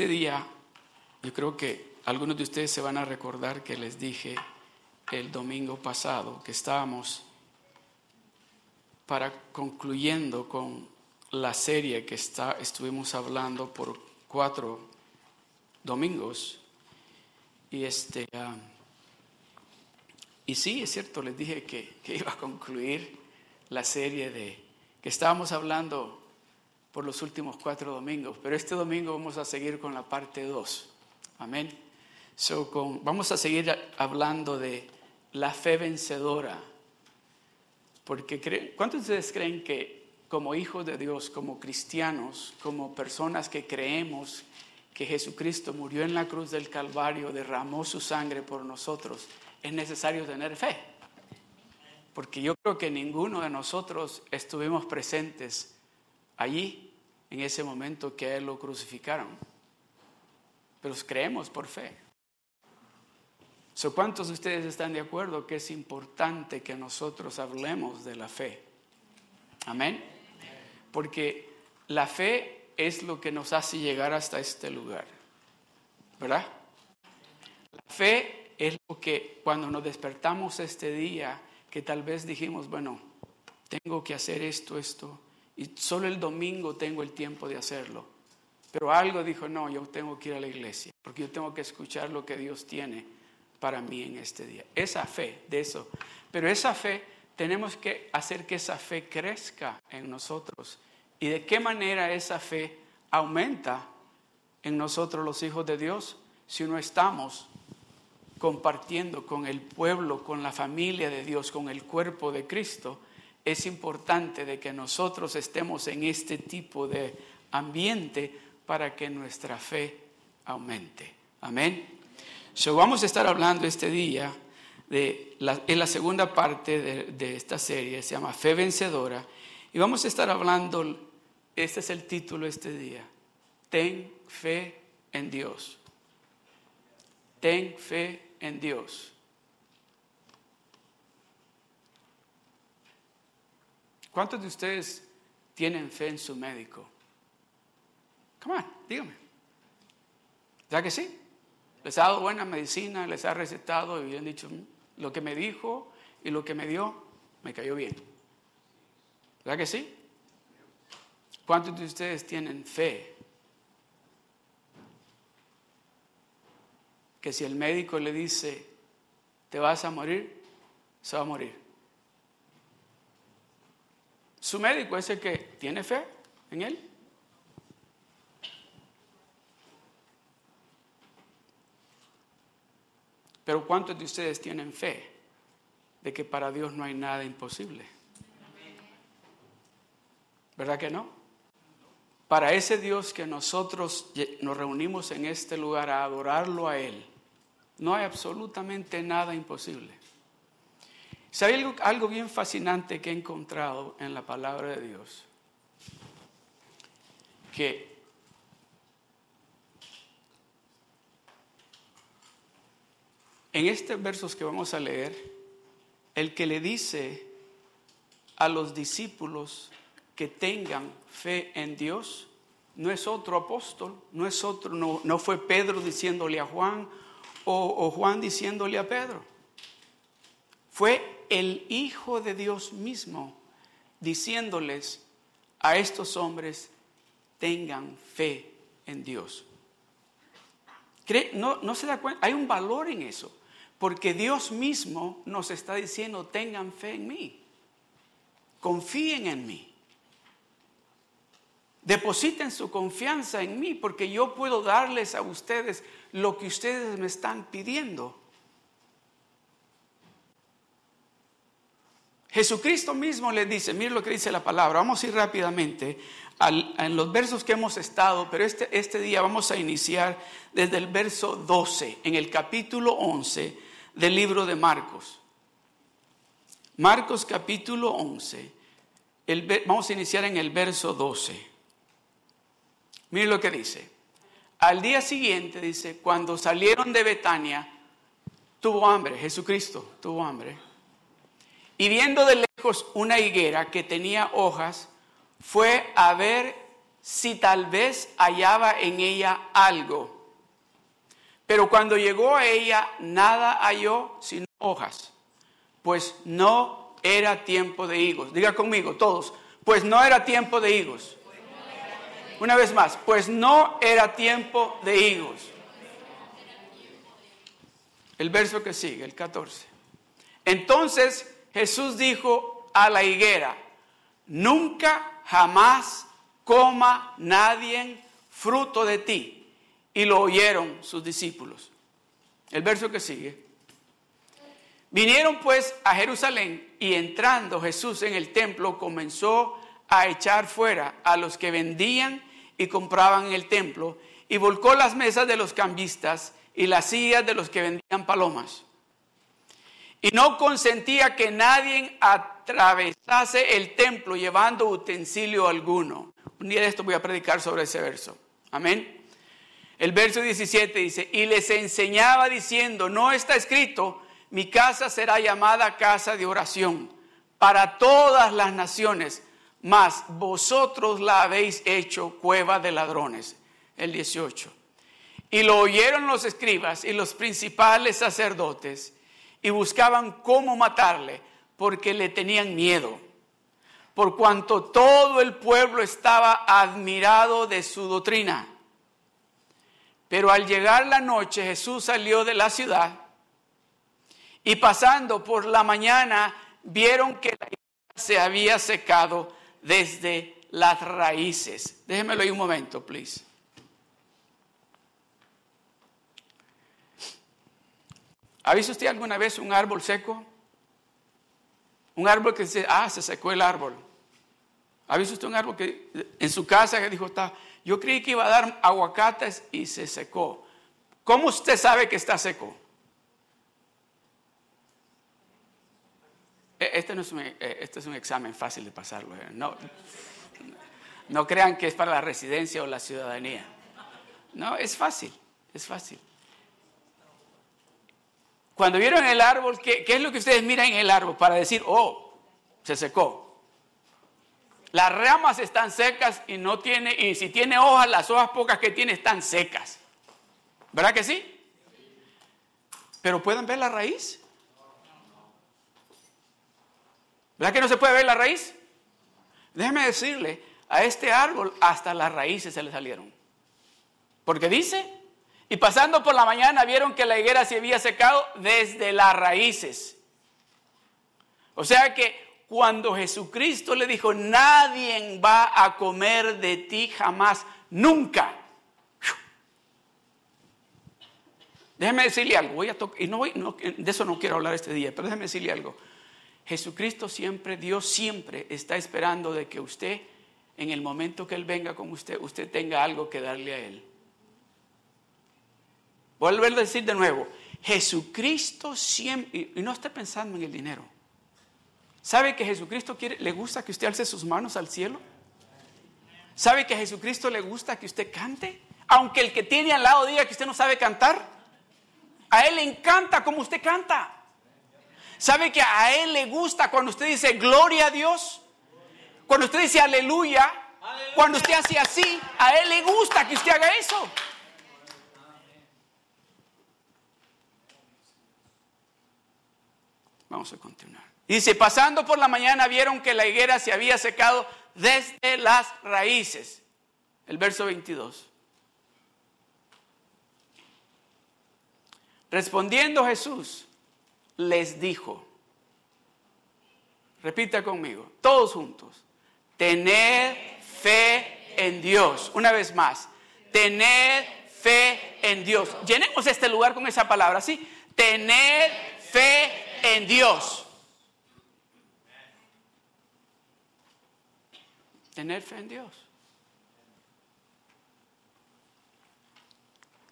Este día, yo creo que algunos de ustedes se van a recordar que les dije el domingo pasado que estábamos para concluyendo con la serie que está, estuvimos hablando por cuatro domingos. Y este ah, y sí, es cierto, les dije que, que iba a concluir la serie de que estábamos hablando por los últimos cuatro domingos, pero este domingo vamos a seguir con la parte 2. Amén. So, con, vamos a seguir hablando de la fe vencedora. Porque ¿cuántos de ustedes creen que como hijos de Dios, como cristianos, como personas que creemos que Jesucristo murió en la cruz del Calvario, derramó su sangre por nosotros, es necesario tener fe? Porque yo creo que ninguno de nosotros estuvimos presentes allí en ese momento que a Él lo crucificaron. Pero creemos por fe. ¿Cuántos de ustedes están de acuerdo que es importante que nosotros hablemos de la fe? Amén. Porque la fe es lo que nos hace llegar hasta este lugar. ¿Verdad? La fe es lo que cuando nos despertamos este día, que tal vez dijimos, bueno, tengo que hacer esto, esto, y solo el domingo tengo el tiempo de hacerlo. Pero algo dijo, no, yo tengo que ir a la iglesia, porque yo tengo que escuchar lo que Dios tiene para mí en este día. Esa fe, de eso. Pero esa fe, tenemos que hacer que esa fe crezca en nosotros. ¿Y de qué manera esa fe aumenta en nosotros los hijos de Dios si no estamos compartiendo con el pueblo, con la familia de Dios, con el cuerpo de Cristo? Es importante de que nosotros estemos en este tipo de ambiente para que nuestra fe aumente. Amén. So, vamos a estar hablando este día de la, en la segunda parte de, de esta serie, se llama Fe Vencedora, y vamos a estar hablando, este es el título este día, Ten fe en Dios. Ten fe en Dios. ¿Cuántos de ustedes tienen fe en su médico? Come on, dígame. ¿Ya que sí? Les ha dado buena medicina, les ha recetado y han dicho, mm, lo que me dijo y lo que me dio, me cayó bien. ¿Verdad que sí? ¿Cuántos de ustedes tienen fe? Que si el médico le dice, te vas a morir, se va a morir. Su médico es el que tiene fe en él. Pero ¿cuántos de ustedes tienen fe de que para Dios no hay nada imposible? ¿Verdad que no? Para ese Dios que nosotros nos reunimos en este lugar a adorarlo a Él, no hay absolutamente nada imposible. ¿Sabe algo, algo bien fascinante que he encontrado en la palabra de Dios? Que en estos versos que vamos a leer, el que le dice a los discípulos que tengan fe en Dios, no es otro apóstol, no es otro, no, no fue Pedro diciéndole a Juan o, o Juan diciéndole a Pedro. Fue el Hijo de Dios mismo diciéndoles a estos hombres, tengan fe en Dios. No, no se da cuenta, hay un valor en eso, porque Dios mismo nos está diciendo, tengan fe en mí, confíen en mí. Depositen su confianza en mí porque yo puedo darles a ustedes lo que ustedes me están pidiendo. Jesucristo mismo le dice, mire lo que dice la palabra, vamos a ir rápidamente en los versos que hemos estado, pero este, este día vamos a iniciar desde el verso 12, en el capítulo 11 del libro de Marcos. Marcos capítulo 11, vamos a iniciar en el verso 12. Mire lo que dice. Al día siguiente, dice, cuando salieron de Betania, tuvo hambre, Jesucristo tuvo hambre y viendo de lejos una higuera que tenía hojas, fue a ver si tal vez hallaba en ella algo. Pero cuando llegó a ella, nada halló sino hojas, pues no era tiempo de higos. Diga conmigo, todos, pues no era tiempo de higos. Una vez más, pues no era tiempo de higos. El verso que sigue, el 14. Entonces Jesús dijo a la higuera, nunca jamás coma nadie fruto de ti. Y lo oyeron sus discípulos. El verso que sigue. Vinieron pues a Jerusalén y entrando Jesús en el templo comenzó a echar fuera a los que vendían y compraban en el templo y volcó las mesas de los cambistas y las sillas de los que vendían palomas. Y no consentía que nadie atravesase el templo llevando utensilio alguno. Un día de esto voy a predicar sobre ese verso. Amén. El verso 17 dice, y les enseñaba diciendo, no está escrito, mi casa será llamada casa de oración para todas las naciones, mas vosotros la habéis hecho cueva de ladrones. El 18. Y lo oyeron los escribas y los principales sacerdotes y buscaban cómo matarle porque le tenían miedo, por cuanto todo el pueblo estaba admirado de su doctrina. Pero al llegar la noche Jesús salió de la ciudad y pasando por la mañana vieron que la se había secado desde las raíces. Déjemelo ahí un momento, please. ¿Ha visto usted alguna vez un árbol seco? Un árbol que dice, ah, se secó el árbol. ¿Ha visto usted un árbol que en su casa que dijo, está, yo creí que iba a dar aguacates y se secó. ¿Cómo usted sabe que está seco? E, este, no es un, e, este es un examen fácil de pasarlo. ¿eh? No, no crean que es para la residencia o la ciudadanía. No, es fácil, es fácil. Cuando vieron el árbol, ¿qué, ¿qué, es lo que ustedes miran en el árbol para decir, oh, se secó? Las ramas están secas y no tiene, y si tiene hojas, las hojas pocas que tiene están secas. ¿Verdad que sí? Pero pueden ver la raíz. ¿Verdad que no se puede ver la raíz? Déjeme decirle, a este árbol hasta las raíces se le salieron. Porque dice, y pasando por la mañana vieron que la higuera se había secado desde las raíces. O sea que cuando Jesucristo le dijo, nadie va a comer de ti jamás, nunca. Déjeme decirle algo, voy a y no voy, de eso no quiero hablar este día, pero déjeme decirle algo. Jesucristo siempre, Dios siempre está esperando de que usted, en el momento que Él venga con usted, usted tenga algo que darle a Él. Vuelvo a decir de nuevo, Jesucristo siempre, y no esté pensando en el dinero. ¿Sabe que Jesucristo quiere, le gusta que usted alce sus manos al cielo? ¿Sabe que a Jesucristo le gusta que usted cante? Aunque el que tiene al lado diga que usted no sabe cantar. A Él le encanta como usted canta. ¿Sabe que a Él le gusta cuando usted dice gloria a Dios? Cuando usted dice aleluya, cuando usted hace así, a Él le gusta que usted haga eso. Vamos a continuar. Dice, pasando por la mañana vieron que la higuera se había secado desde las raíces. El verso 22. Respondiendo Jesús, les dijo, repita conmigo, todos juntos, tened fe en Dios. Una vez más, tened fe en Dios. Llenemos este lugar con esa palabra, ¿sí? Tened fe en Dios. tener fe en Dios.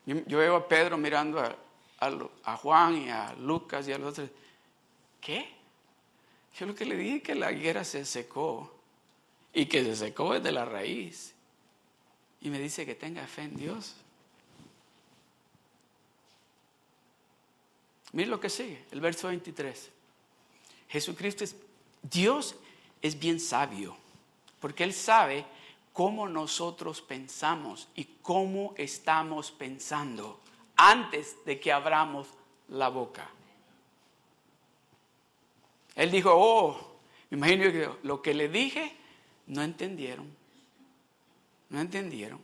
Yo, veo a Pedro mirando a, Juan y a Lucas y a los otros. ¿Qué? Yo lo que le dije que la higuera se secó y que se secó desde la raíz. Y me dice que tenga fe en Dios. Mira lo que sigue, el verso 23. Jesucristo es, Dios es bien sabio porque Él sabe cómo nosotros pensamos y cómo estamos pensando antes de que abramos la boca. Él dijo, oh, me imagino que lo que le dije, no entendieron. No entendieron.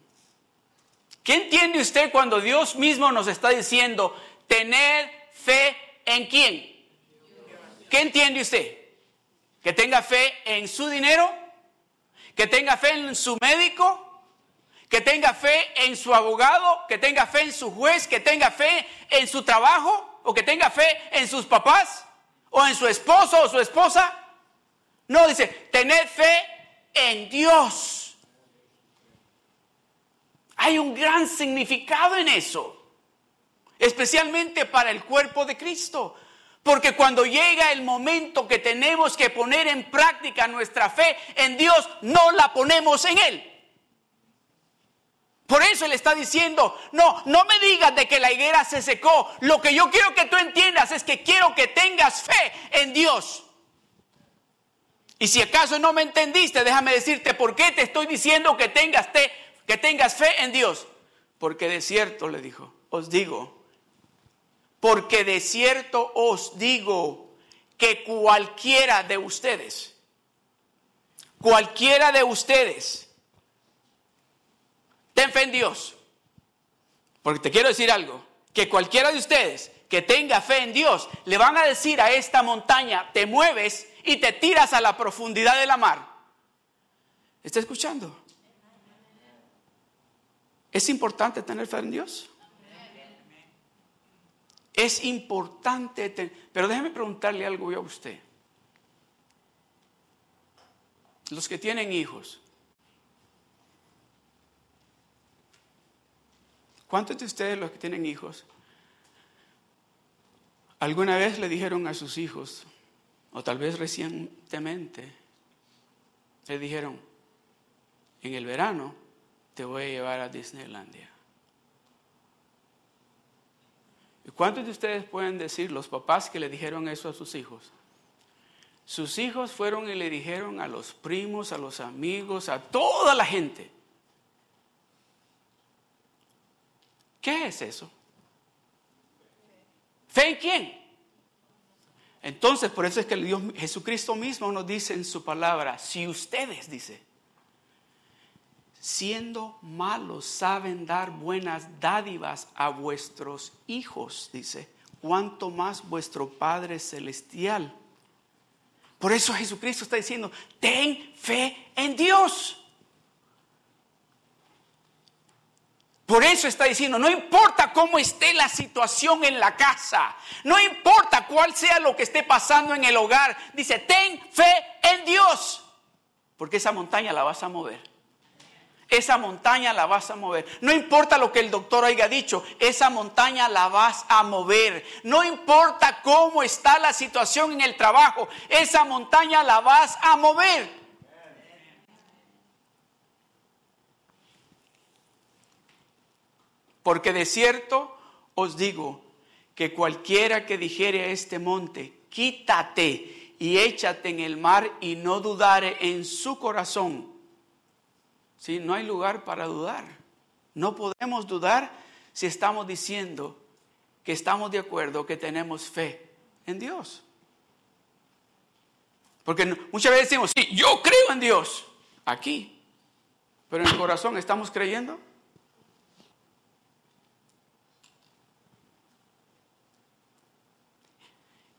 ¿Qué entiende usted cuando Dios mismo nos está diciendo, tener fe en quién? ¿Qué entiende usted? ¿Que tenga fe en su dinero? ¿Que tenga fe en su médico? ¿Que tenga fe en su abogado? ¿Que tenga fe en su juez? ¿Que tenga fe en su trabajo? ¿O que tenga fe en sus papás? ¿O en su esposo o su esposa? No, dice, tener fe en Dios. Hay un gran significado en eso, especialmente para el cuerpo de Cristo. Porque cuando llega el momento que tenemos que poner en práctica nuestra fe en Dios, no la ponemos en Él. Por eso le está diciendo, no, no me digas de que la higuera se secó. Lo que yo quiero que tú entiendas es que quiero que tengas fe en Dios. Y si acaso no me entendiste, déjame decirte por qué te estoy diciendo que tengas, que tengas fe en Dios. Porque de cierto, le dijo, os digo, porque de cierto os digo que cualquiera de ustedes, cualquiera de ustedes, ten fe en Dios. Porque te quiero decir algo, que cualquiera de ustedes que tenga fe en Dios, le van a decir a esta montaña, te mueves y te tiras a la profundidad de la mar. ¿Está escuchando? ¿Es importante tener fe en Dios? Es importante, pero déjeme preguntarle algo a usted. Los que tienen hijos, ¿cuántos de ustedes los que tienen hijos alguna vez le dijeron a sus hijos, o tal vez recientemente, le dijeron, en el verano te voy a llevar a Disneylandia? ¿Y cuántos de ustedes pueden decir, los papás que le dijeron eso a sus hijos? Sus hijos fueron y le dijeron a los primos, a los amigos, a toda la gente. ¿Qué es eso? ¿Fe en quién? Entonces, por eso es que Dios, Jesucristo mismo nos dice en su palabra, si ustedes, dice, siendo malos, saben dar buenas dádivas a vuestros hijos, dice, cuanto más vuestro Padre Celestial. Por eso Jesucristo está diciendo, ten fe en Dios. Por eso está diciendo, no importa cómo esté la situación en la casa, no importa cuál sea lo que esté pasando en el hogar, dice, ten fe en Dios, porque esa montaña la vas a mover esa montaña la vas a mover. No importa lo que el doctor haya dicho, esa montaña la vas a mover. No importa cómo está la situación en el trabajo, esa montaña la vas a mover. Porque de cierto os digo que cualquiera que dijere a este monte, quítate y échate en el mar y no dudare en su corazón ¿sí? No hay lugar para dudar. No podemos dudar si estamos diciendo que estamos de acuerdo, que tenemos fe en Dios. Porque muchas veces decimos, sí, yo creo en Dios, aquí, pero en el corazón estamos creyendo.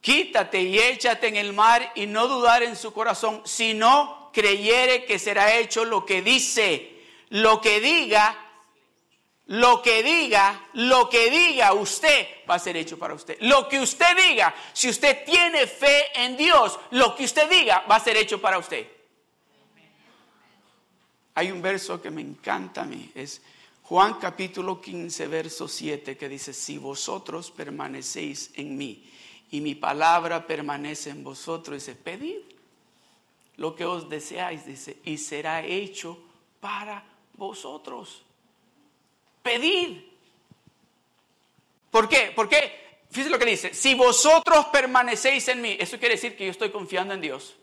Quítate y échate en el mar y no dudar en su corazón, sino creyere que será hecho lo que dice, lo que diga, lo que diga, lo que diga usted va a ser hecho para usted. Lo que usted diga, si usted tiene fe en Dios, lo que usted diga va a ser hecho para usted. Hay un verso que me encanta a mí, es Juan capítulo 15, verso 7, que dice, si vosotros permanecéis en mí y mi palabra permanece en vosotros, dice, pedid lo que os deseáis, dice, y será hecho para vosotros. Pedid. ¿Por qué? Porque, fíjense lo que dice, si vosotros permanecéis en mí, eso quiere decir que yo estoy confiando en Dios.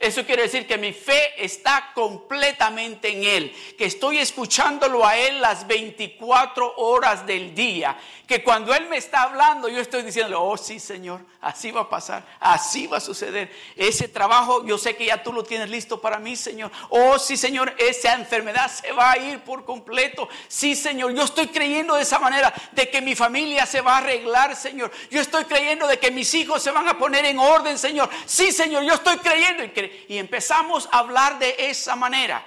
Eso quiere decir que mi fe está completamente en Él, que estoy escuchándolo a Él las 24 horas del día, que cuando Él me está hablando yo estoy diciendo, oh sí Señor, así va a pasar, así va a suceder. Ese trabajo yo sé que ya tú lo tienes listo para mí Señor. Oh sí Señor, esa enfermedad se va a ir por completo. Sí Señor, yo estoy creyendo de esa manera de que mi familia se va a arreglar Señor. Yo estoy creyendo de que mis hijos se van a poner en orden Señor. Sí Señor, yo estoy creyendo y y empezamos a hablar de esa manera.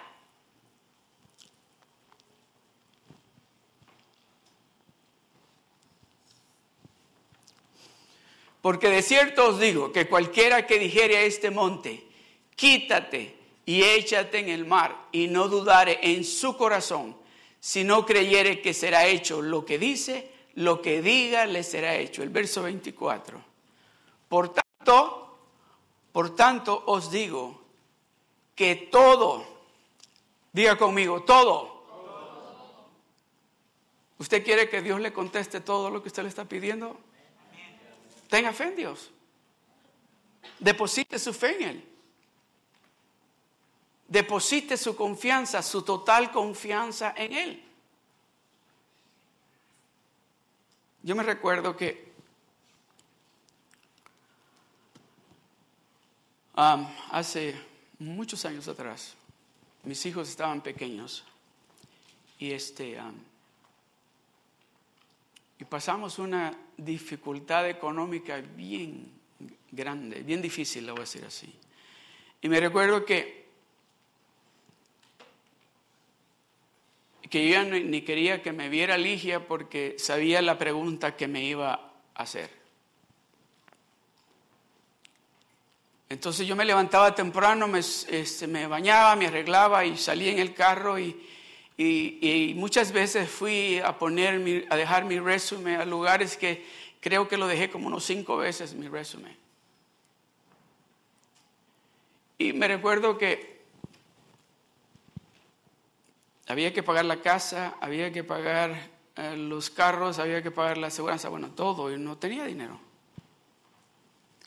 Porque de cierto os digo que cualquiera que dijere a este monte, quítate y échate en el mar, y no dudare en su corazón, si no creyere que será hecho lo que dice, lo que diga le será hecho. El verso 24. Por tanto, por tanto os digo que todo, diga conmigo, todo. ¿Usted quiere que Dios le conteste todo lo que usted le está pidiendo? Tenga fe en Dios. Deposite su fe en Él. Deposite su confianza, su total confianza en Él. Yo me recuerdo que hace muchos años atrás, mis hijos estaban pequeños y este y pasamos una dificultad económica bien grande, bien difícil, lo voy a decir así. Y me recuerdo que que yo ni quería que me viera Ligia porque sabía la pregunta que me iba a hacer. Entonces yo me levantaba temprano, me, este, bañaba, me arreglaba y salía en el carro y, muchas veces fui a poner, a dejar mi resumen a lugares que creo que lo dejé como unos cinco veces mi resumen. Y me recuerdo que había que pagar la casa, había que pagar eh, los carros, había que pagar la aseguranza, bueno, todo, y no tenía dinero.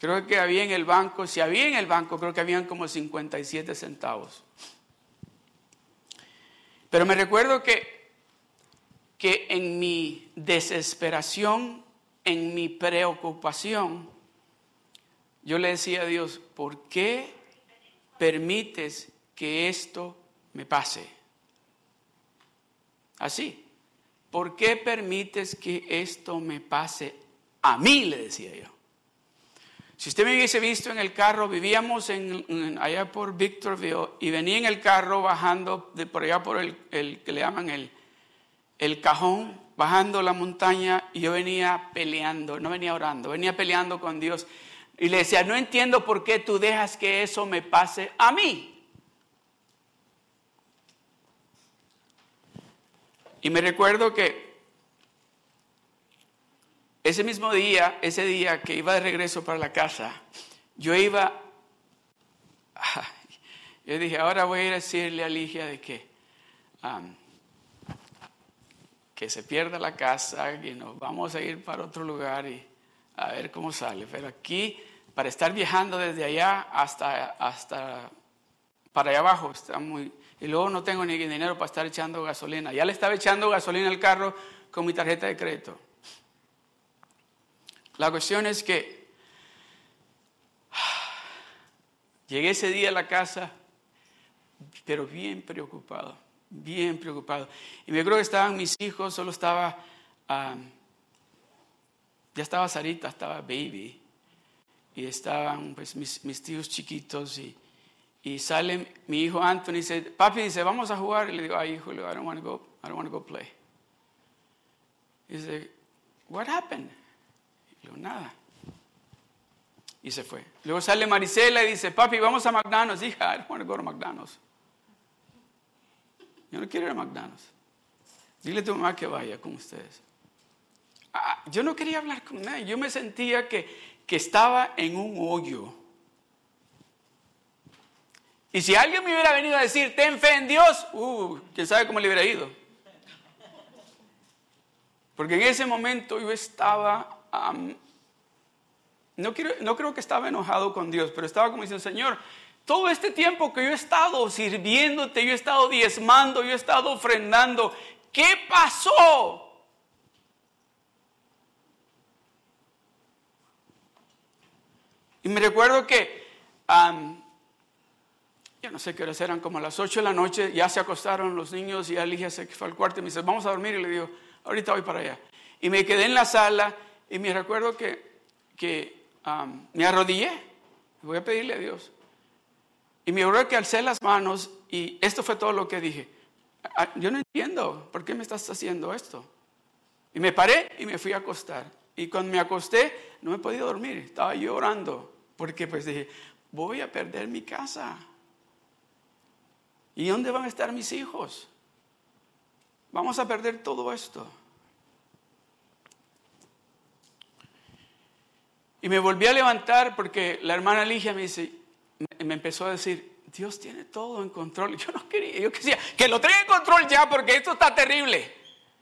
Creo que había en el banco, si había en el banco, creo que habían como 57 centavos. Pero me recuerdo que, que en mi desesperación, en mi preocupación, yo le decía a Dios, ¿por qué permites que esto me pase? Así, ¿por qué permites que esto me pase a mí? Le decía yo. Si usted me hubiese visto en el carro, vivíamos en, allá por Victorville y venía en el carro bajando por allá por el, que le llaman el, el cajón, bajando la montaña y yo venía peleando, no venía orando, venía peleando con Dios y le decía, no entiendo por qué tú dejas que eso me pase a mí. Y me recuerdo que ese mismo día, ese día que iba de regreso para la casa, yo iba, yo dije, ahora voy a ir a decirle a Ligia de que, que se pierda la casa, que nos vamos a ir para otro lugar y a ver cómo sale. Pero aquí, para estar viajando desde allá hasta, hasta para allá abajo, está muy... Y luego no tengo ni dinero para estar echando gasolina. Ya le estaba echando gasolina al carro con mi tarjeta de crédito. La cuestión es que llegué ese día a la casa, pero bien preocupado, bien preocupado. Y me creo que estaban mis hijos, solo estaba, ya estaba Sarita, estaba Baby, y estaban pues mis, tíos chiquitos y, y sale mi hijo Anthony y dice, papi dice, vamos a jugar. Y le digo, ay hijo, I don't want to go, I don't want to go play. Y dice, what happened? Nada. Y se fue. Luego sale Marisela y dice, papi, vamos a McDonald's. Hija, I don't want to go to McDonald's. Yo no quiero ir a McDonald's. Dile a tu mamá que vaya con ustedes. Ah, yo no quería hablar con nadie. Yo me sentía que, que estaba en un hoyo. Y si alguien me hubiera venido a decir, ten fe en Dios, uh, quién sabe cómo le hubiera ido. Porque en ese momento yo estaba no, no creo que estaba enojado con Dios, pero estaba como diciendo, Señor, Todo este tiempo que yo he estado sirviéndote, yo he estado diezmando, yo he estado ofrendando, ¿qué pasó? Y me recuerdo que, ya no sé qué horas eran, como a las 8 de la noche, ya se acostaron los niños y Alicia se fue al cuarto y me dice, vamos a dormir. Y le digo, ahorita voy para allá. Y me quedé en la sala y me recuerdo que, que me arrodillé. Voy a pedirle a Dios. Y me acuerdo que alcé las manos y esto fue todo lo que dije. Ah, yo no entiendo, ¿por qué me estás haciendo esto? Y me paré y me fui a acostar. Y cuando me acosté, no me podía dormir, estaba llorando, porque pues dije, voy a perder mi casa. ¿Y dónde van a estar mis hijos? Vamos a perder todo esto. Y me volví a levantar porque la hermana Ligia me dice, me empezó a decir, Dios tiene todo en control. Yo no quería, yo quería que lo tenga en control ya porque esto está terrible.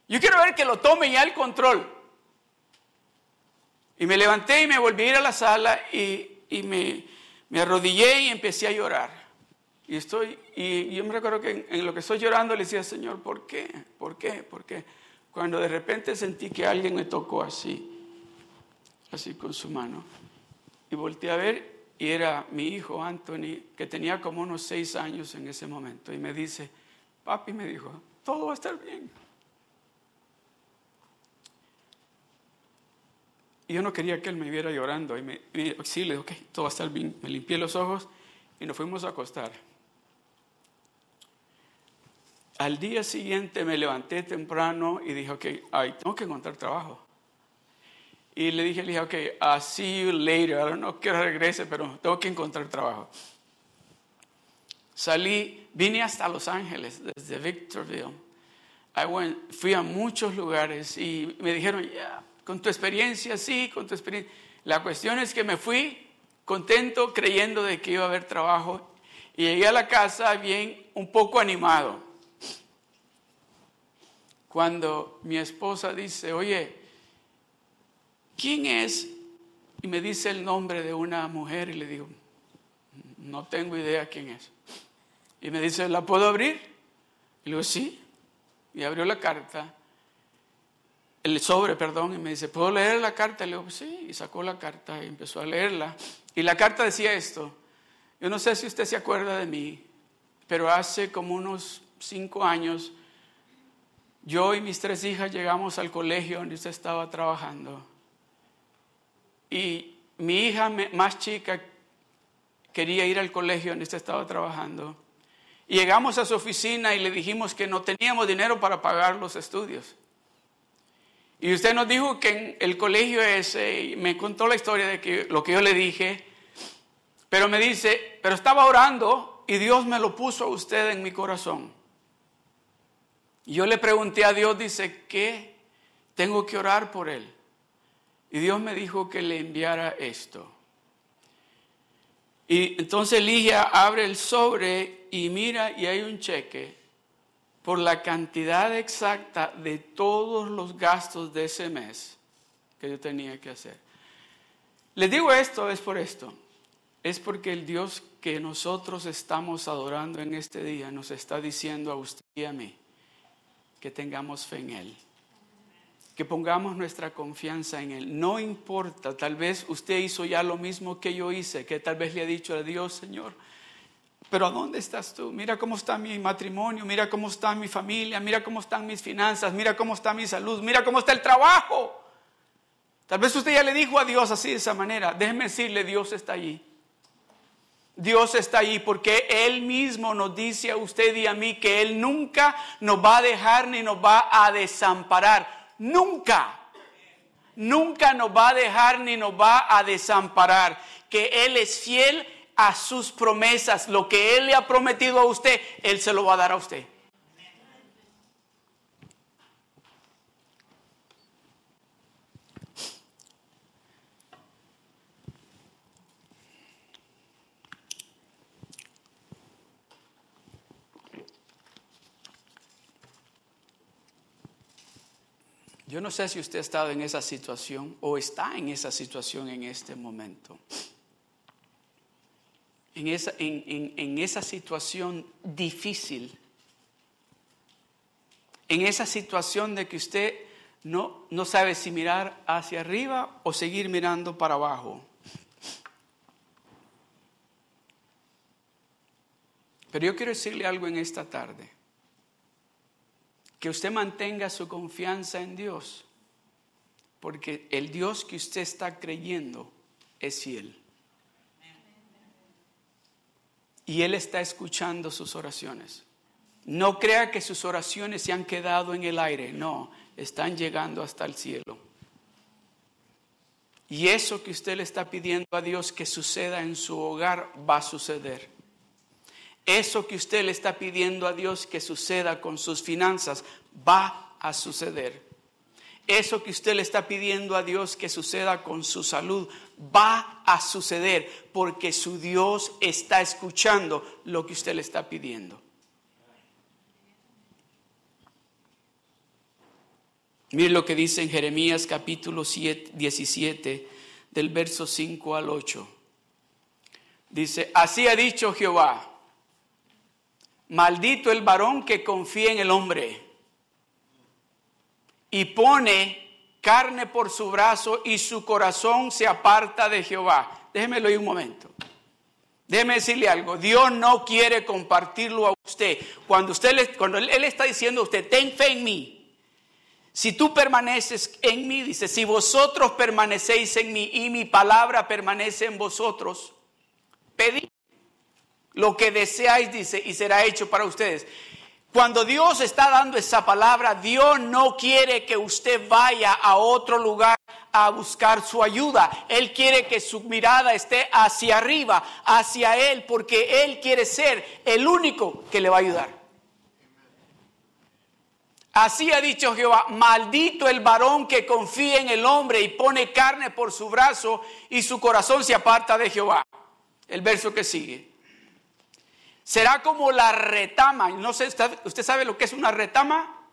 Yo quiero ver que lo tome ya el control. Y me levanté y me volví a ir a la sala y, y me, me, arrodillé y empecé a llorar. Y, estoy, y yo me recuerdo que en, en, lo que estoy llorando le decía, Señor, ¿por qué? ¿Por qué? ¿Por qué? Cuando de repente sentí que alguien me tocó así, así con su mano. Y volteé a ver y era mi hijo Anthony, que tenía como unos seis años en ese momento. Y me dice, papi me dijo, todo va a estar bien. Y yo no quería que él me viera llorando. Y, me, sí, le dije, ok, todo va a estar bien. Me limpié los ojos y nos fuimos a acostar. Al día siguiente me levanté temprano y dije, ok, ay, tengo que encontrar trabajo. Y le dije, le dije, ok, I'll see you later. No quiero regrese, pero tengo que encontrar trabajo. Salí, vine hasta Los Ángeles, desde Victorville. I went, fui a muchos lugares y me dijeron, ya, con tu experiencia, sí, con tu experiencia. La cuestión es que me fui contento, creyendo de que iba a haber trabajo. Y llegué a la casa bien, un poco animado. Cuando mi esposa dice, oye, ¿quién es? Y me dice el nombre de una mujer y le digo, no tengo idea quién es. Y me dice, ¿la puedo abrir? Y le digo, sí. Y abrió la carta, el sobre, perdón, y me dice, ¿puedo leer la carta? Y le digo, sí. Y sacó la carta y empezó a leerla. Y la carta decía esto. Yo no sé si usted se acuerda de mí, pero hace como unos cinco años, yo y mis tres hijas llegamos al colegio donde usted estaba trabajando. Y mi hija más chica quería ir al colegio donde usted estaba trabajando. Y llegamos a su oficina y le dijimos que no teníamos dinero para pagar los estudios. Y usted nos dijo que en el colegio ese, me contó la historia de que, lo que yo le dije, pero me dice, pero estaba orando y Dios me lo puso a usted en mi corazón. Y yo le pregunté a Dios, dice, ¿qué? Tengo que orar por él. Y Dios me dijo que le enviara esto. Y entonces Ligia abre el sobre y mira y hay un cheque por la cantidad exacta de todos los gastos de ese mes que yo tenía que hacer. Les digo esto es por esto. Es porque el Dios que nosotros estamos adorando en este día nos está diciendo a usted y a mí que tengamos fe en Él que pongamos nuestra confianza en Él. No importa, tal vez usted hizo ya lo mismo que yo hice, que tal vez le ha dicho a Dios, Señor, pero ¿a dónde estás tú? Mira cómo está mi matrimonio, mira cómo está mi familia, mira cómo están mis finanzas, mira cómo está mi salud, mira cómo está el trabajo. Tal vez usted ya le dijo a Dios así de esa manera. Déjeme decirle, Dios está allí. Dios está allí porque Él mismo nos dice a usted y a mí que Él nunca nos va a dejar ni nos va a desamparar nunca, nunca nos va a dejar ni nos va a desamparar, que Él es fiel a sus promesas, lo que Él le ha prometido a usted, Él se lo va a dar a usted. Yo no sé si usted ha estado en esa situación o está en esa situación en este momento. en esa, situación difícil, en esa situación de que usted no, no sabe si mirar hacia arriba o seguir mirando para abajo. Pero yo quiero decirle algo en esta tarde. Que usted mantenga su confianza en Dios. Porque el Dios que usted está creyendo es fiel. Y Él está escuchando sus oraciones. No crea que sus oraciones se han quedado en el aire. No, están llegando hasta el cielo. Y eso que usted le está pidiendo a Dios que suceda en su hogar va a suceder. Eso que usted le está pidiendo a Dios que suceda con sus finanzas va a suceder. Eso que usted le está pidiendo a Dios que suceda con su salud va a suceder porque su Dios está escuchando lo que usted le está pidiendo. Mire lo que dice en Jeremías capítulo 17 del verso 5 al 8. Dice, así ha dicho Jehová Maldito el varón que confía en el hombre y pone carne por su brazo y su corazón se aparta de Jehová. Déjemelo ahí un momento. Déjeme decirle algo. Dios no quiere compartirlo a usted. Cuando, usted le, cuando él, él está diciendo a usted, ten fe en mí. Si tú permaneces en mí, dice, si vosotros permanecéis en mí y mi palabra permanece en vosotros, pedid lo que deseáis, dice, y será hecho para ustedes. Cuando Dios está dando esa palabra, Dios no quiere que usted vaya a otro lugar a buscar su ayuda. Él quiere que su mirada esté hacia arriba, hacia Él, porque Él quiere ser el único que le va a ayudar. Así ha dicho Jehová, maldito el varón que confía en el hombre y pone carne por su brazo y su corazón se aparta de Jehová. El verso que sigue. Será como la retama. No sé, ¿usted sabe lo que es una retama?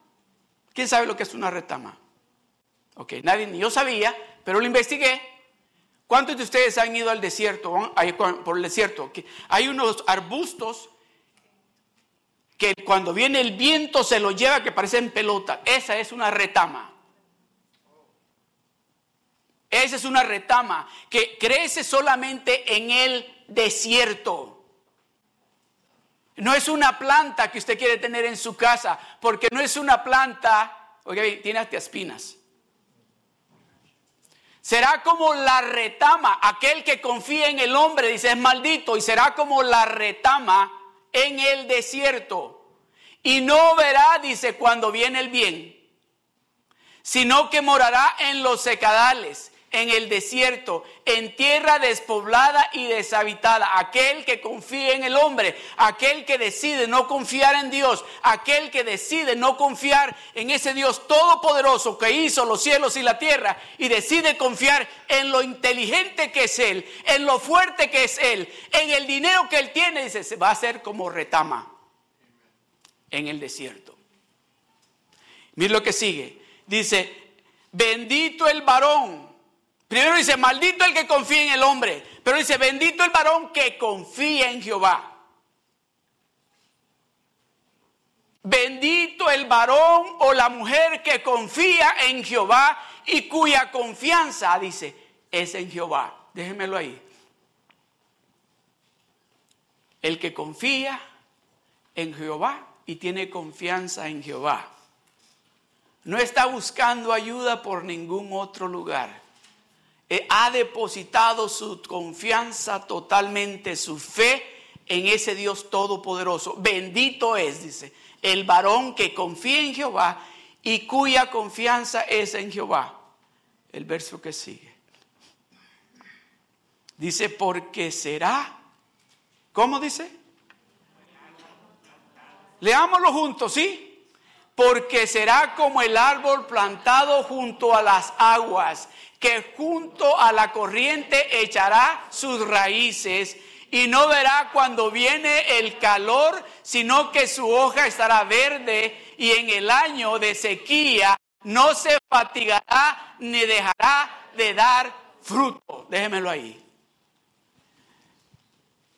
¿Quién sabe lo que es una retama? Ok, nadie, ni yo sabía, pero lo investigué. ¿Cuántos de ustedes han ido al desierto, por el desierto? Hay unos arbustos que cuando viene el viento se los lleva que parecen pelota. Esa es una retama. Esa es una retama que crece solamente en el desierto. No es una planta que usted quiere tener en su casa, porque no es una planta, oiga, tiene hasta espinas. Será como la retama, aquel que confía en el hombre, dice, es maldito, y será como la retama en el desierto. Y no verá, dice, cuando viene el bien, sino que morará en los secadales en el desierto, en tierra despoblada y deshabitada. Aquel que confía en el hombre, aquel que decide no confiar en Dios, aquel que decide no confiar en ese Dios todopoderoso que hizo los cielos y la tierra y decide confiar en lo inteligente que es Él, en lo fuerte que es Él, en el dinero que Él tiene, dice, se va a hacer como retama en el desierto. Mira lo que sigue. Dice, bendito el varón Primero dice, maldito el que confía en el hombre. Pero dice, bendito el varón que confía en Jehová. Bendito el varón o la mujer que confía en Jehová y cuya confianza, dice, es en Jehová. Déjenmelo ahí. El que confía en Jehová y tiene confianza en Jehová. No está buscando ayuda por ningún otro lugar. Eh, ha depositado su confianza totalmente, su fe en ese Dios todopoderoso. Bendito es, dice, el varón que confía en Jehová y cuya confianza es en Jehová. El verso que sigue. Dice, porque será, ¿cómo dice? Leámoslo juntos, ¿sí? Porque será como el árbol plantado junto a las aguas que junto a la corriente echará sus raíces y no verá cuando viene el calor, sino que su hoja estará verde y en el año de sequía no se fatigará ni dejará de dar fruto. Déjemelo ahí.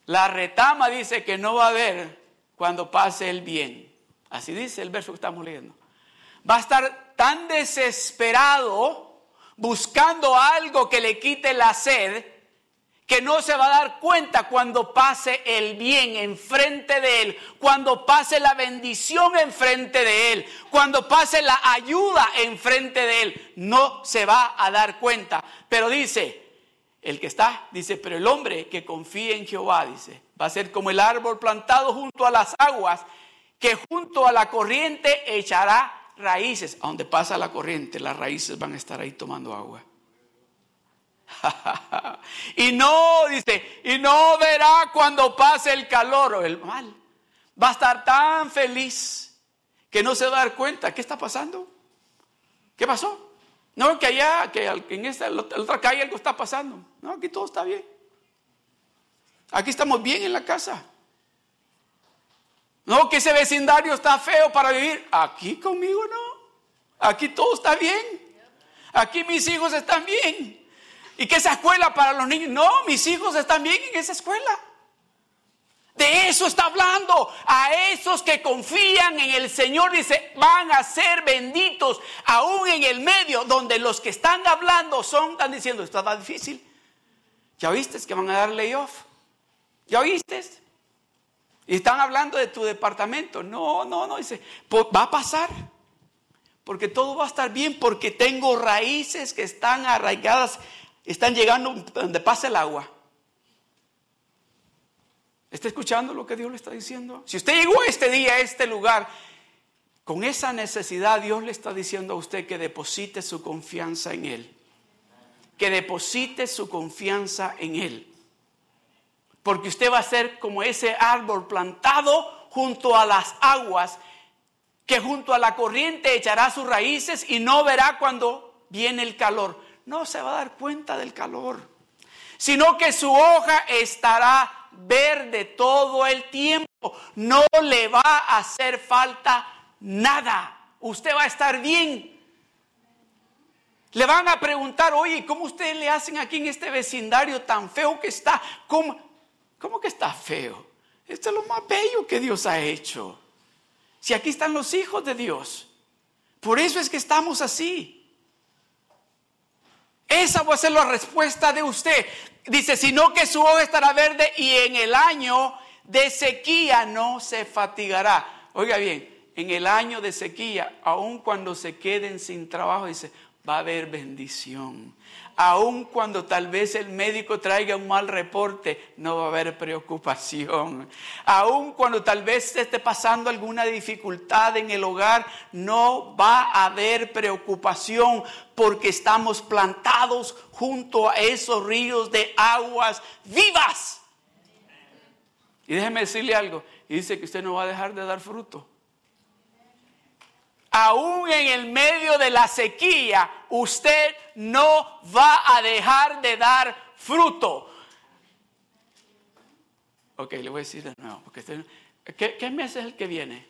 La retama dice que no va a haber cuando pase el bien. Así dice el verso que estamos leyendo. Va a estar tan desesperado buscando algo que le quite la sed que no se va a dar cuenta cuando pase el bien enfrente de él, cuando pase la bendición enfrente de él, cuando pase la ayuda enfrente de él, no se va a dar cuenta. Pero dice, el que está, dice, pero el hombre que confía en Jehová, dice, va a ser como el árbol plantado junto a las aguas, que junto a la corriente echará raíces. A donde pasa la corriente, las raíces van a estar ahí tomando agua. y no, dice, y no verá cuando pase el calor o el mal. Va a estar tan feliz que no se va a dar cuenta. ¿Qué está pasando? ¿Qué pasó? No, que allá, que en esta otra calle algo está pasando. No, aquí todo está bien. Aquí estamos bien en la casa. No, que ese vecindario está feo para vivir. Aquí conmigo no. Aquí todo está bien. Aquí mis hijos están bien. Y que esa escuela para los niños, no, mis hijos están bien en esa escuela. De eso está hablando. A esos que confían en el Señor, dice, van a ser benditos, aún en el medio, donde los que están hablando son, están diciendo, esto está difícil. ¿Ya viste que van a dar layoff? ¿Ya viste? Y están hablando de tu departamento. No, no, no, dice, va a pasar. Porque todo va a estar bien, porque tengo raíces que están arraigadas, están llegando donde pasa el agua. ¿Está escuchando lo que Dios le está diciendo? Si usted llegó este día a este lugar, con esa necesidad Dios le está diciendo a usted que deposite su confianza en Él. Que deposite su confianza en Él. Porque usted va a ser como ese árbol plantado junto a las aguas, que junto a la corriente echará sus raíces y no verá cuando viene el calor. No se va a dar cuenta del calor, sino que su hoja estará verde todo el tiempo. No le va a hacer falta nada. Usted va a estar bien. Le van a preguntar, oye, ¿cómo ustedes le hacen aquí en este vecindario tan feo que está? ¿Cómo, cómo que está feo? Esto es lo más bello que Dios ha hecho. Si aquí están los hijos de Dios. Por eso es que estamos así. Esa va a ser la respuesta de usted. Dice, sino que su hoja estará verde y en el año de sequía no se fatigará. Oiga bien, en el año de sequía, aun cuando se queden sin trabajo, dice, va a haber bendición. Aun cuando tal vez el médico traiga un mal reporte, no va a haber preocupación. Aun cuando tal vez esté pasando alguna dificultad en el hogar, no va a haber preocupación porque estamos plantados junto a esos ríos de aguas vivas. Y déjeme decirle algo, y dice que usted no va a dejar de dar fruto aún en el medio de la sequía, usted no va a dejar de dar fruto. Ok, le voy a decir de nuevo. Este, ¿qué, mes es el que viene?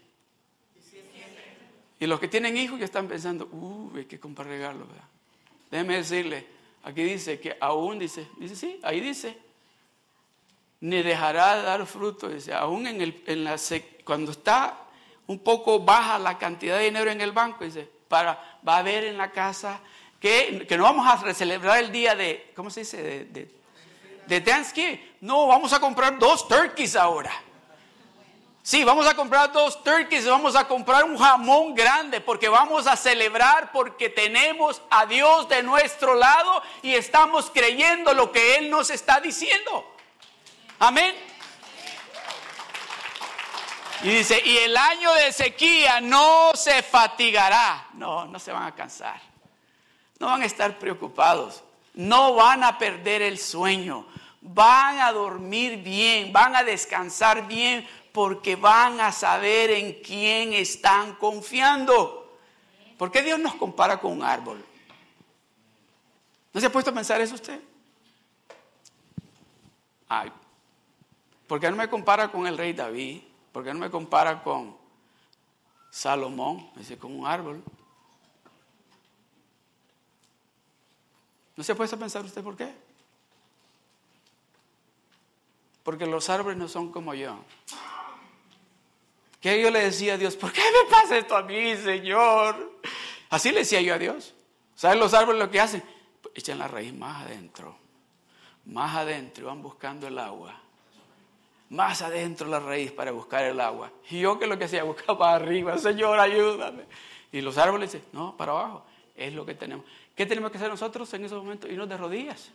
Y los que tienen hijos ya están pensando, uh, hay que comprar regalos. Déjeme decirle, aquí dice que aún dice, dice sí, ahí dice, ni dejará de dar fruto. Dice, aún en, el, en la cuando está un poco baja la cantidad de dinero en el banco, dice, para, va a haber en la casa que, que no vamos a celebrar el día de, ¿cómo se dice? De, de, de Thanksgiving. No, vamos a comprar dos turkeys ahora. Sí, vamos a comprar dos turkeys, vamos a comprar un jamón grande porque vamos a celebrar porque tenemos a Dios de nuestro lado y estamos creyendo lo que Él nos está diciendo. Amén. Y dice, y el año de sequía no se fatigará. No, no se van a cansar. No van a estar preocupados. No van a perder el sueño. Van a dormir bien, van a descansar bien porque van a saber en quién están confiando. ¿Por qué Dios nos compara con un árbol? ¿No se ha puesto a pensar eso usted? Ay, ¿por qué no me compara con el rey David? ¿Por qué no me compara con Salomón? Dice, con un árbol. ¿No se puede pensar usted por qué? porque los árboles no son como yo. Que yo le decía a Dios, ¿por qué me pasa esto a mí, Señor? Así le decía yo a Dios. ¿Saben los árboles lo que hacen? Echan la raíz más adentro, más adentro van buscando el agua. Más adentro la raíz para buscar el agua. Y yo que lo que hacía, buscaba para arriba, Señor, ayúdame. Y los árboles dicen, no, para abajo. Es lo que tenemos. ¿Qué tenemos que hacer nosotros en esos momentos? Irnos de rodillas.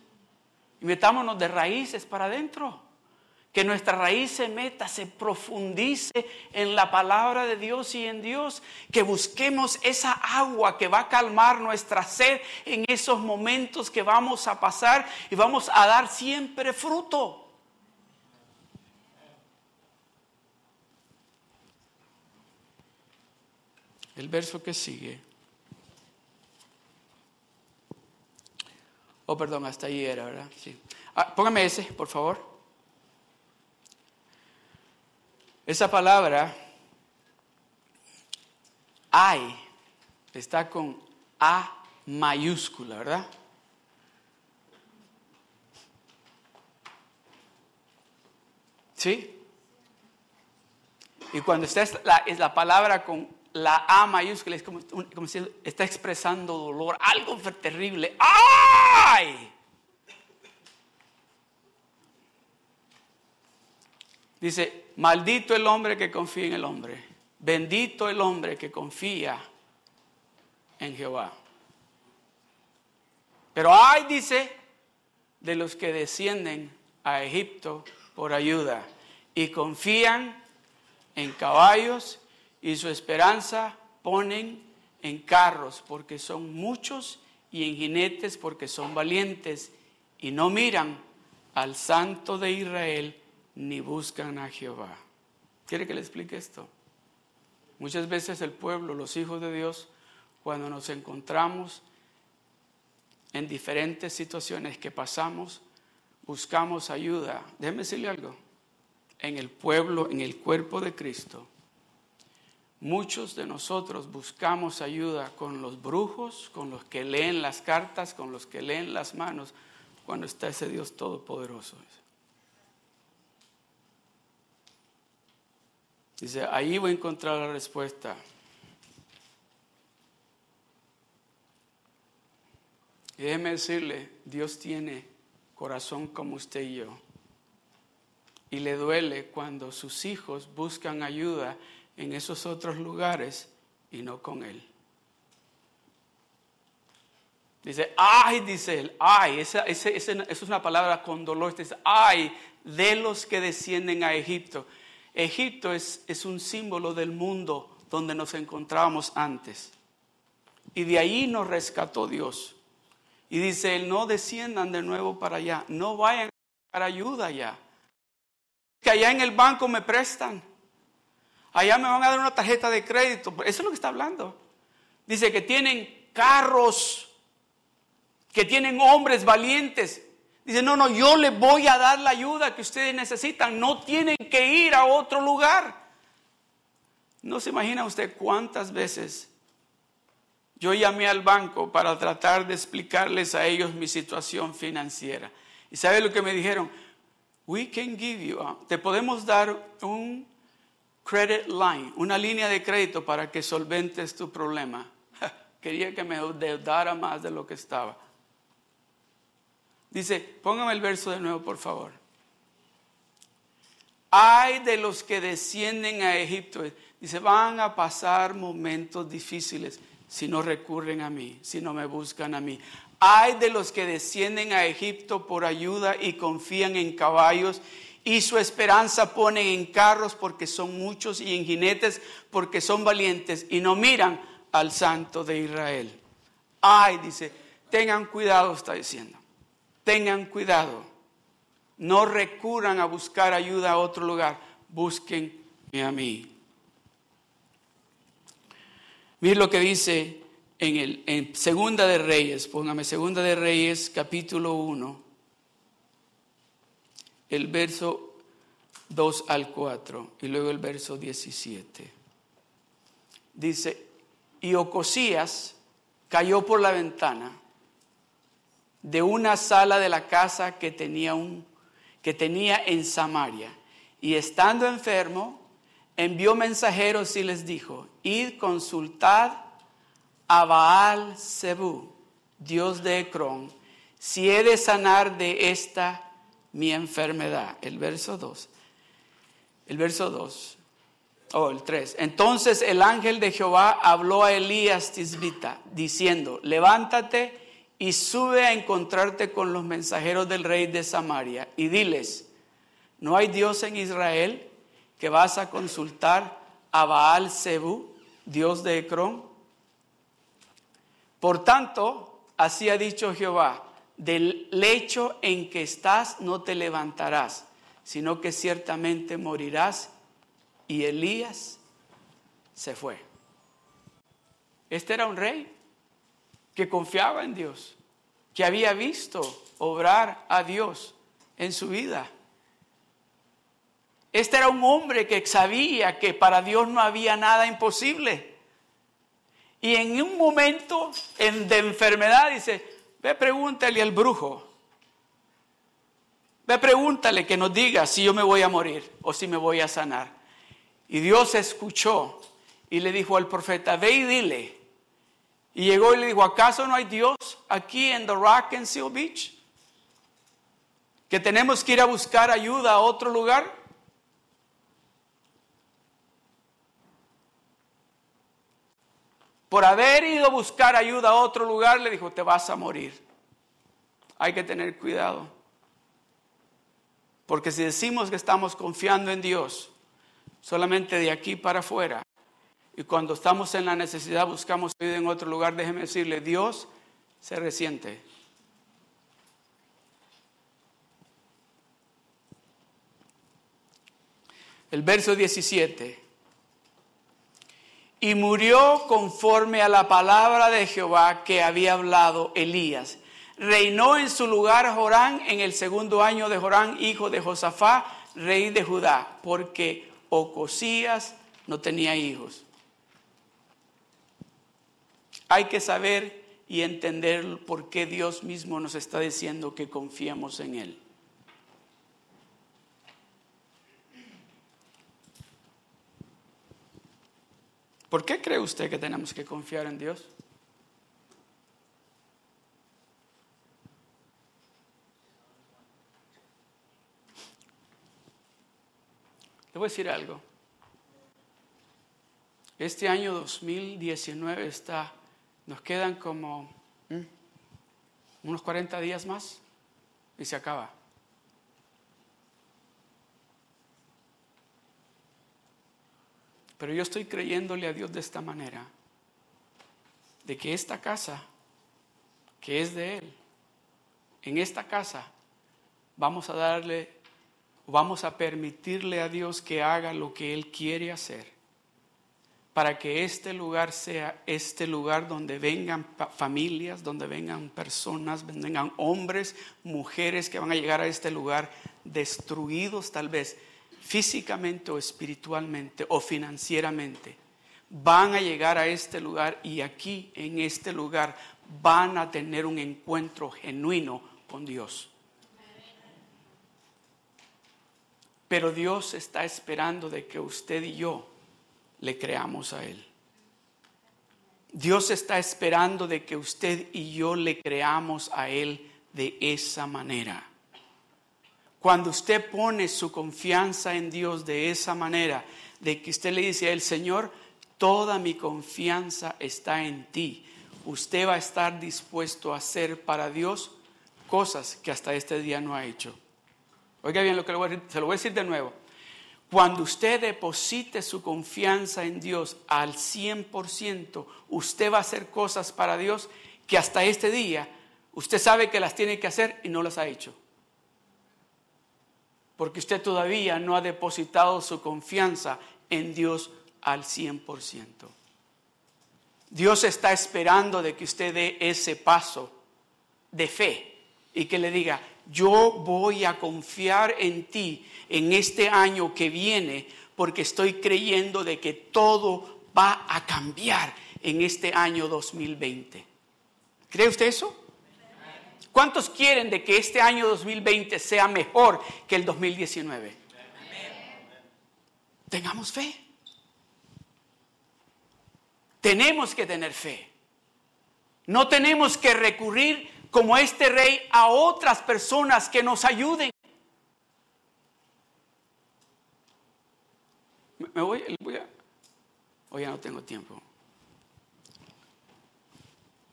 Y metámonos de raíces para adentro. Que nuestra raíz se meta, se profundice en la palabra de Dios y en Dios. Que busquemos esa agua que va a calmar nuestra sed en esos momentos que vamos a pasar y vamos a dar siempre fruto. El verso que sigue. Oh, perdón, hasta ahí era, ¿verdad? Sí. Ah, póngame ese, por favor. Esa palabra, hay, está con A mayúscula, ¿verdad? ¿Sí? Y cuando está la, es la palabra con la A mayúscula es como, como si está expresando dolor, algo terrible. ¡Ay! Dice, maldito el hombre que confía en el hombre. Bendito el hombre que confía en Jehová. Pero ay, dice, de los que descienden a Egipto por ayuda y confían en caballos y su esperanza ponen en carros porque son muchos y en jinetes porque son valientes y no miran al santo de Israel ni buscan a Jehová. ¿Quiere que le explique esto? Muchas veces el pueblo, los hijos de Dios, cuando nos encontramos en diferentes situaciones que pasamos, buscamos ayuda. Déjeme decirle algo. En el pueblo, en el cuerpo de Cristo, Muchos de nosotros buscamos ayuda con los brujos, con los que leen las cartas, con los que leen las manos, cuando está ese Dios todopoderoso. Dice, ahí voy a encontrar la respuesta. Y déjeme decirle, Dios tiene corazón como usted y yo. Y le duele cuando sus hijos buscan ayuda en esos otros lugares y no con Él. Dice, ay, dice él, ay, esa, es una palabra con dolor. Dice, ay, de los que descienden a Egipto. Egipto es, es un símbolo del mundo donde nos encontrábamos antes. Y de ahí nos rescató Dios. Y dice él, no desciendan de nuevo para allá, no vayan para ayuda allá. Que allá en el banco me prestan. Allá me van a dar una tarjeta de crédito. Eso es lo que está hablando. Dice que tienen carros, que tienen hombres valientes. Dice, no, no, yo les voy a dar la ayuda que ustedes necesitan. No tienen que ir a otro lugar. No se imagina usted cuántas veces yo llamé al banco para tratar de explicarles a ellos mi situación financiera. ¿Y sabe lo que me dijeron? We can give you, te podemos dar un credit line, una línea de crédito para que solventes tu problema. Quería que me deudara más de lo que estaba. Dice, póngame el verso de nuevo, por favor. Hay de los que descienden a Egipto. Dice, van a pasar momentos difíciles si no recurren a mí, si no me buscan a mí. Hay de los que descienden a Egipto por ayuda y confían en caballos y su esperanza ponen en carros porque son muchos y en jinetes porque son valientes y no miran al santo de Israel. Ay, dice, tengan cuidado, está diciendo, tengan cuidado, no recurran a buscar ayuda a otro lugar, busquen a mí. Miren lo que dice en, el, en Segunda de Reyes, póngame Segunda de Reyes, capítulo 1 el verso 2 al 4 y luego el verso 17. Dice, y Ocosías cayó por la ventana de una sala de la casa que tenía un que tenía en Samaria. Y estando enfermo, envió mensajeros y les dijo, id consultad a Baal Zebú, Dios de Ecrón, si he de sanar de esta mi enfermedad. El verso 2. El verso 2. Oh, el 3. Entonces el ángel de Jehová habló a Elías Tisbita, diciendo, levántate y sube a encontrarte con los mensajeros del rey de Samaria y diles, ¿no hay Dios en Israel que vas a consultar a Baal Zebú, Dios de Ecrón? Por tanto, así ha dicho Jehová, del lecho en que estás no te levantarás, sino que ciertamente morirás. Y Elías se fue. Este era un rey que confiaba en Dios, que había visto obrar a Dios en su vida. Este era un hombre que sabía que para Dios no había nada imposible. Y en un momento de enfermedad dice, Ve, pregúntale al brujo. Ve, pregúntale que nos diga si yo me voy a morir o si me voy a sanar. Y Dios escuchó y le dijo al profeta, ve y dile. Y llegó y le dijo, ¿acaso no hay Dios aquí en The Rock and Seal Beach? Que tenemos que ir a buscar ayuda a otro lugar. Por haber ido a buscar ayuda a otro lugar, le dijo, te vas a morir. Hay que tener cuidado. Porque si decimos que estamos confiando en Dios, solamente de aquí para afuera, y cuando estamos en la necesidad buscamos ayuda en otro lugar, déjeme decirle, Dios se resiente. El verso 17 y murió conforme a la palabra de Jehová que había hablado Elías. Reinó en su lugar Jorán en el segundo año de Jorán, hijo de Josafá, rey de Judá, porque Ocosías no tenía hijos. Hay que saber y entender por qué Dios mismo nos está diciendo que confiamos en Él. ¿Por qué cree usted que tenemos que confiar en Dios? Le voy a decir algo. Este año 2019 está, nos quedan como unos 40 días más y se acaba. Pero yo estoy creyéndole a Dios de esta manera, de que esta casa, que es de Él, en esta casa vamos a darle, vamos a permitirle a Dios que haga lo que Él quiere hacer, para que este lugar sea este lugar donde vengan familias, donde vengan personas, vengan hombres, mujeres que van a llegar a este lugar destruidos tal vez físicamente o espiritualmente o financieramente, van a llegar a este lugar y aquí en este lugar van a tener un encuentro genuino con Dios. Pero Dios está esperando de que usted y yo le creamos a Él. Dios está esperando de que usted y yo le creamos a Él de esa manera. Cuando usted pone su confianza en Dios de esa manera, de que usted le dice a Él, Señor, toda mi confianza está en ti, usted va a estar dispuesto a hacer para Dios cosas que hasta este día no ha hecho. Oiga bien lo que le voy a se lo voy a decir de nuevo. Cuando usted deposite su confianza en Dios al 100%, usted va a hacer cosas para Dios que hasta este día usted sabe que las tiene que hacer y no las ha hecho porque usted todavía no ha depositado su confianza en Dios al 100%. Dios está esperando de que usted dé ese paso de fe y que le diga, yo voy a confiar en ti en este año que viene porque estoy creyendo de que todo va a cambiar en este año 2020. ¿Cree usted eso? ¿Cuántos quieren de que este año 2020 sea mejor que el 2019? Tengamos fe. Tenemos que tener fe. No tenemos que recurrir como este rey a otras personas que nos ayuden. Me voy, voy a... Hoy ya no tengo tiempo.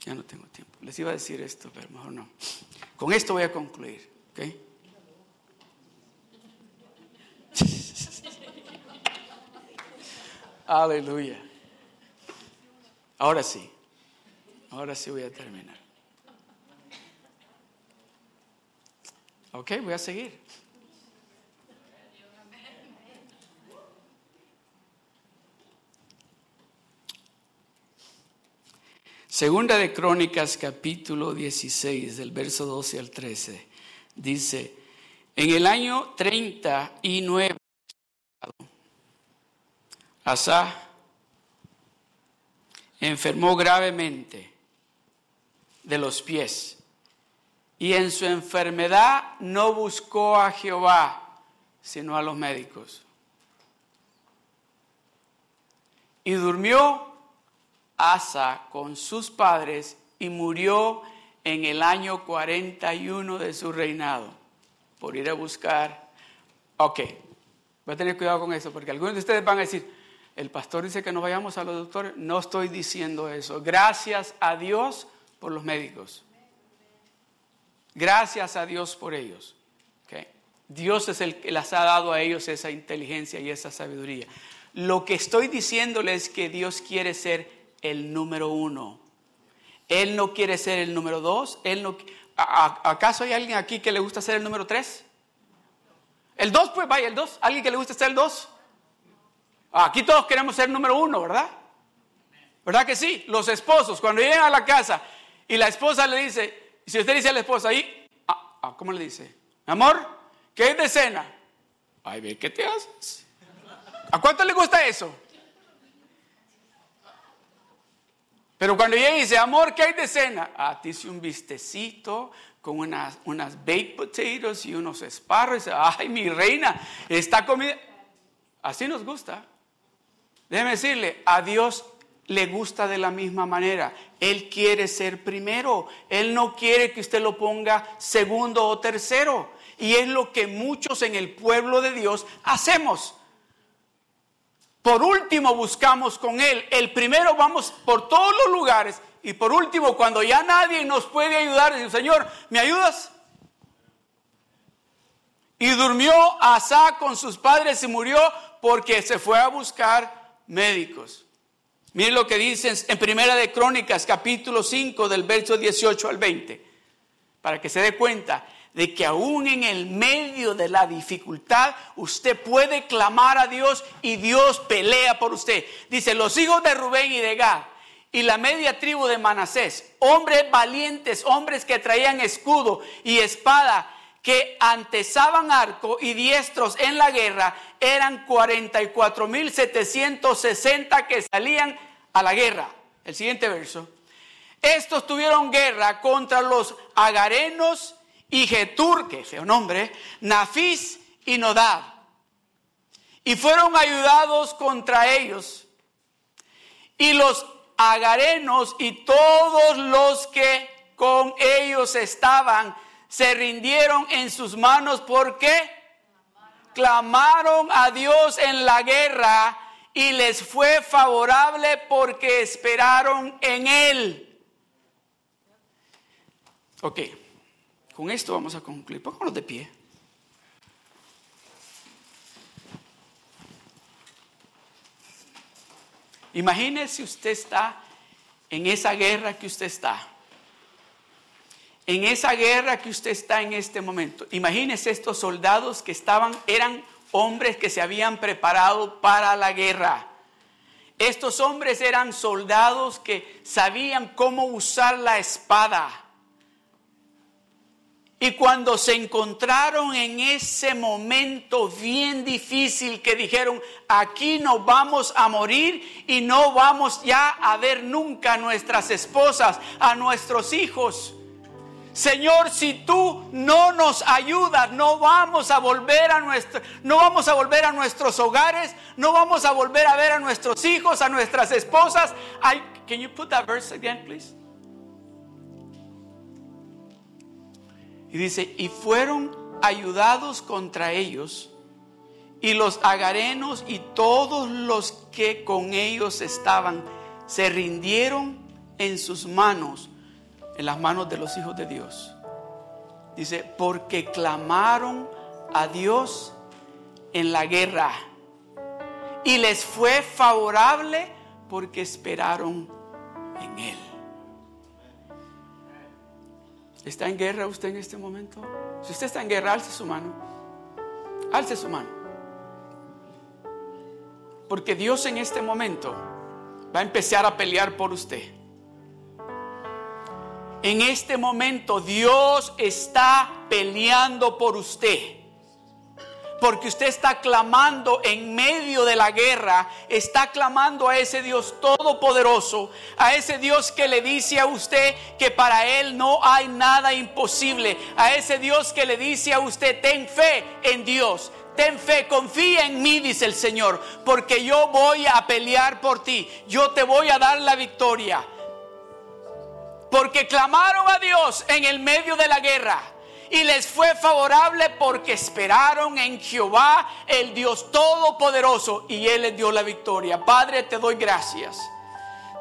Ya no tengo tiempo. Les iba a decir esto, pero mejor no. Con esto voy a concluir. ¿ok? Aleluya. Ahora sí. Ahora sí voy a terminar. Ok, voy a seguir. Segunda de Crónicas capítulo 16 del verso 12 al 13 dice, en el año 39 Asa enfermó gravemente de los pies y en su enfermedad no buscó a Jehová, sino a los médicos. Y durmió Asa con sus padres y murió en el año 41 de su reinado por ir a buscar. Ok, voy a tener cuidado con eso porque algunos de ustedes van a decir, el pastor dice que no vayamos a los doctores. No estoy diciendo eso. Gracias a Dios por los médicos. Gracias a Dios por ellos. Okay. Dios es el que les ha dado a ellos esa inteligencia y esa sabiduría. Lo que estoy diciéndoles es que Dios quiere ser el número uno. Él no quiere ser el número dos. Él no, ¿Acaso hay alguien aquí que le gusta ser el número tres? El dos, pues vaya, el dos. ¿Alguien que le gusta ser el dos? Aquí todos queremos ser el número uno, ¿verdad? ¿Verdad que sí? Los esposos, cuando llegan a la casa y la esposa le dice, si usted dice a la esposa ahí, ah, ah, ¿cómo le dice? Amor, ¿qué es de cena? Ay, ve, ¿qué te haces? ¿A cuánto le gusta eso? Pero cuando ella dice, amor, ¿qué hay de cena? Ah, te hice un vistecito con unas, unas baked potatoes y unos esparros. Ay, mi reina, está comida. Así nos gusta. Déjeme decirle, a Dios le gusta de la misma manera. Él quiere ser primero. Él no quiere que usted lo ponga segundo o tercero. Y es lo que muchos en el pueblo de Dios hacemos. Por último buscamos con Él. El primero vamos por todos los lugares. Y por último, cuando ya nadie nos puede ayudar, dice, Señor, ¿me ayudas? Y durmió Asa con sus padres y murió porque se fue a buscar médicos. Miren lo que dicen en Primera de Crónicas, capítulo 5, del verso 18 al 20, para que se dé cuenta de que aún en el medio de la dificultad usted puede clamar a Dios y Dios pelea por usted. Dice, los hijos de Rubén y de Gad y la media tribu de Manasés, hombres valientes, hombres que traían escudo y espada, que antesaban arco y diestros en la guerra, eran 44.760 que salían a la guerra. El siguiente verso. Estos tuvieron guerra contra los agarenos y Getur, que feo nombre, Nafis y Nodab. Y fueron ayudados contra ellos. Y los agarenos y todos los que con ellos estaban se rindieron en sus manos porque clamaron a Dios en la guerra y les fue favorable porque esperaron en Él. Ok. Con esto vamos a concluir. Pónganos de pie. Imagínese usted está en esa guerra que usted está. En esa guerra que usted está en este momento. Imagínese estos soldados que estaban, eran hombres que se habían preparado para la guerra. Estos hombres eran soldados que sabían cómo usar la espada y cuando se encontraron en ese momento bien difícil que dijeron, aquí nos vamos a morir y no vamos ya a ver nunca a nuestras esposas, a nuestros hijos. Señor, si tú no nos ayudas, no vamos a volver a nuestro, no vamos a volver a nuestros hogares, no vamos a volver a ver a nuestros hijos, a nuestras esposas. I, can you put that verse again, please? Y dice, y fueron ayudados contra ellos, y los agarenos y todos los que con ellos estaban se rindieron en sus manos, en las manos de los hijos de Dios. Dice, porque clamaron a Dios en la guerra y les fue favorable porque esperaron en Él. ¿Está en guerra usted en este momento? Si usted está en guerra, alce su mano. Alce su mano. Porque Dios en este momento va a empezar a pelear por usted. En este momento Dios está peleando por usted porque usted está clamando en medio de la guerra, está clamando a ese Dios todopoderoso, a ese Dios que le dice a usted que para Él no hay nada imposible, a ese Dios que le dice a usted, ten fe en Dios. Ten fe, confía en mí, dice el Señor, porque yo voy a pelear por ti, yo te voy a dar la victoria. Porque clamaron a Dios en el medio de la guerra y les fue favorable porque esperaron en Jehová, el Dios Todopoderoso, y Él les dio la victoria. Padre, te doy gracias.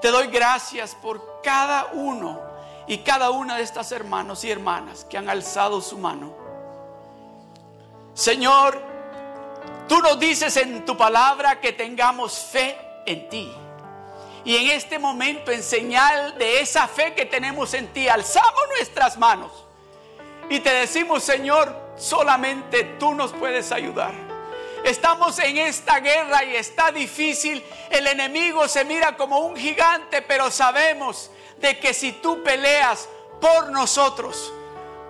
Te doy gracias por cada uno y cada una de estas hermanos y hermanas que han alzado su mano. Señor, tú nos dices en tu palabra que tengamos fe en ti. Y en este momento, en señal de esa fe que tenemos en ti, alzamos nuestras manos y te decimos, Señor, solamente tú nos puedes ayudar. Estamos en esta guerra y está difícil. El enemigo se mira como un gigante, pero sabemos de que si tú peleas por nosotros,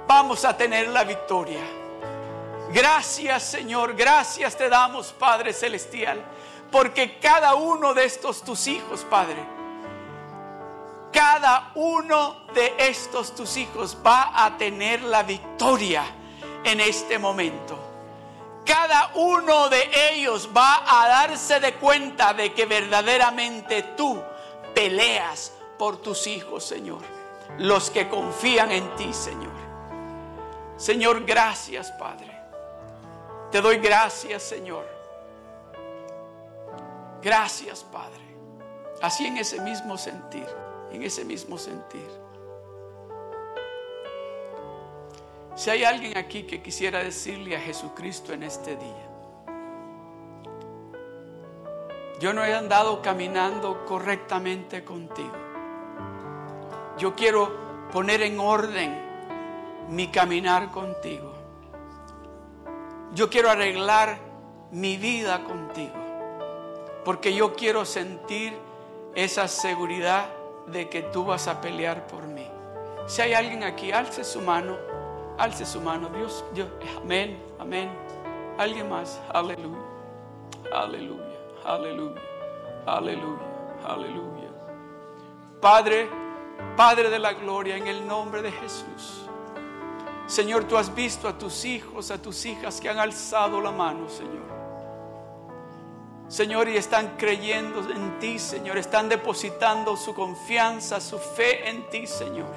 vamos a tener la victoria. Gracias Señor, gracias te damos Padre Celestial, porque cada uno de estos tus hijos, Padre, cada uno de estos tus hijos va a tener la victoria en este momento. Cada uno de ellos va a darse de cuenta de que verdaderamente tú peleas por tus hijos, Señor. Los que confían en ti, Señor. Señor, gracias, Padre. Te doy gracias, Señor. Gracias, Padre. Así en ese mismo sentir en ese mismo sentir. Si hay alguien aquí que quisiera decirle a Jesucristo en este día, yo no he andado caminando correctamente contigo. Yo quiero poner en orden mi caminar contigo. Yo quiero arreglar mi vida contigo. Porque yo quiero sentir esa seguridad de que tú vas a pelear por mí. Si hay alguien aquí, alce su mano, alce su mano. Dios, Dios, amén, amén. Alguien más, aleluya, aleluya, aleluya, aleluya, aleluya. Padre, Padre de la gloria, en el nombre de Jesús. Señor, tú has visto a tus hijos, a tus hijas que han alzado la mano, Señor. Señor, y están creyendo en ti, Señor. Están depositando su confianza, su fe en ti, Señor.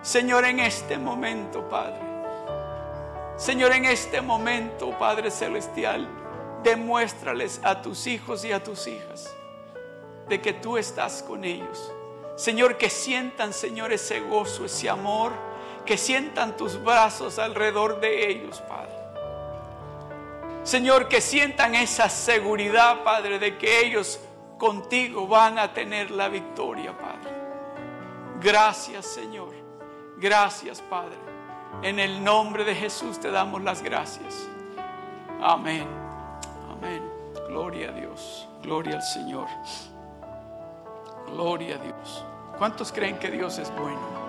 Señor, en este momento, Padre. Señor, en este momento, Padre Celestial, demuéstrales a tus hijos y a tus hijas de que tú estás con ellos. Señor, que sientan, Señor, ese gozo, ese amor, que sientan tus brazos alrededor de ellos, Padre. Señor, que sientan esa seguridad, Padre, de que ellos contigo van a tener la victoria, Padre. Gracias, Señor. Gracias, Padre. En el nombre de Jesús te damos las gracias. Amén. Amén. Gloria a Dios. Gloria al Señor. Gloria a Dios. ¿Cuántos creen que Dios es bueno?